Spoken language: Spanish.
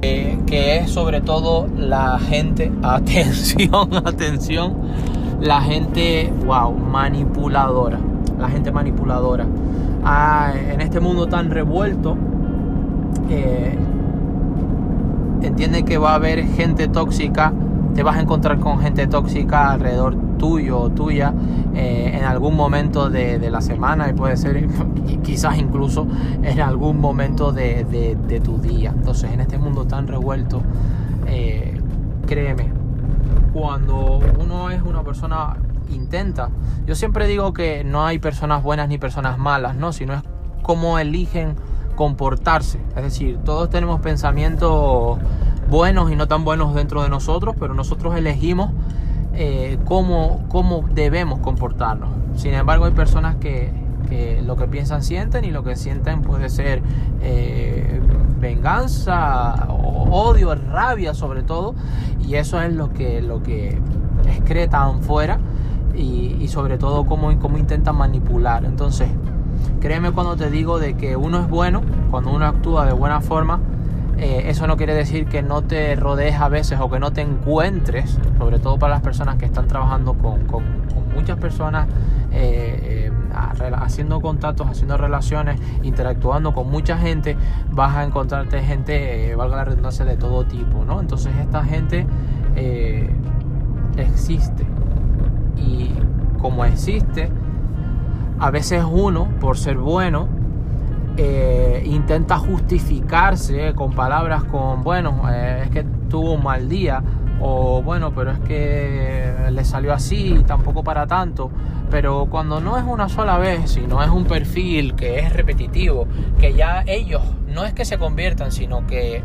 que, es sobre todo la gente, atención, atención, la gente, wow, manipuladora, la gente manipuladora. Ah, en este mundo tan revuelto, eh, entiende que va a haber gente tóxica, te vas a encontrar con gente tóxica alrededor tuyo o tuya eh, en algún momento de, la semana y puede ser quizás incluso en algún momento de, tu día. Entonces en este mundo tan revuelto, eh, créeme, cuando uno es una persona intenta, yo siempre digo que no hay personas buenas ni personas malas, ¿no? Sino es cómo eligen comportarse. Es decir, todos tenemos pensamientos buenos y no tan buenos dentro de nosotros, pero nosotros elegimos eh, cómo, cómo, debemos comportarnos. Sin embargo, hay personas que, lo que piensan sienten y lo que sienten puede ser eh, venganza, odio, rabia sobre todo, y eso es lo que, lo que excretan fuera y, sobre todo cómo, cómo intentan manipular. Entonces, Créeme cuando te digo de que uno es bueno, cuando uno actúa de buena forma, eh, eso no quiere decir que no te rodees a veces o que no te encuentres, sobre todo para las personas que están trabajando con, muchas personas, eh, eh, haciendo contactos, haciendo relaciones, interactuando con mucha gente, vas a encontrarte gente, valga la redundancia, de todo tipo, ¿no? Entonces esta gente existe y como existe, a veces uno, por ser bueno, eh, intenta justificarse con palabras con, bueno, eh, es que tuvo un mal día, o bueno, pero es que le salió así tampoco para tanto. Pero cuando no es una sola vez, sino es un perfil que es repetitivo, que ya ellos no es que se conviertan, sino que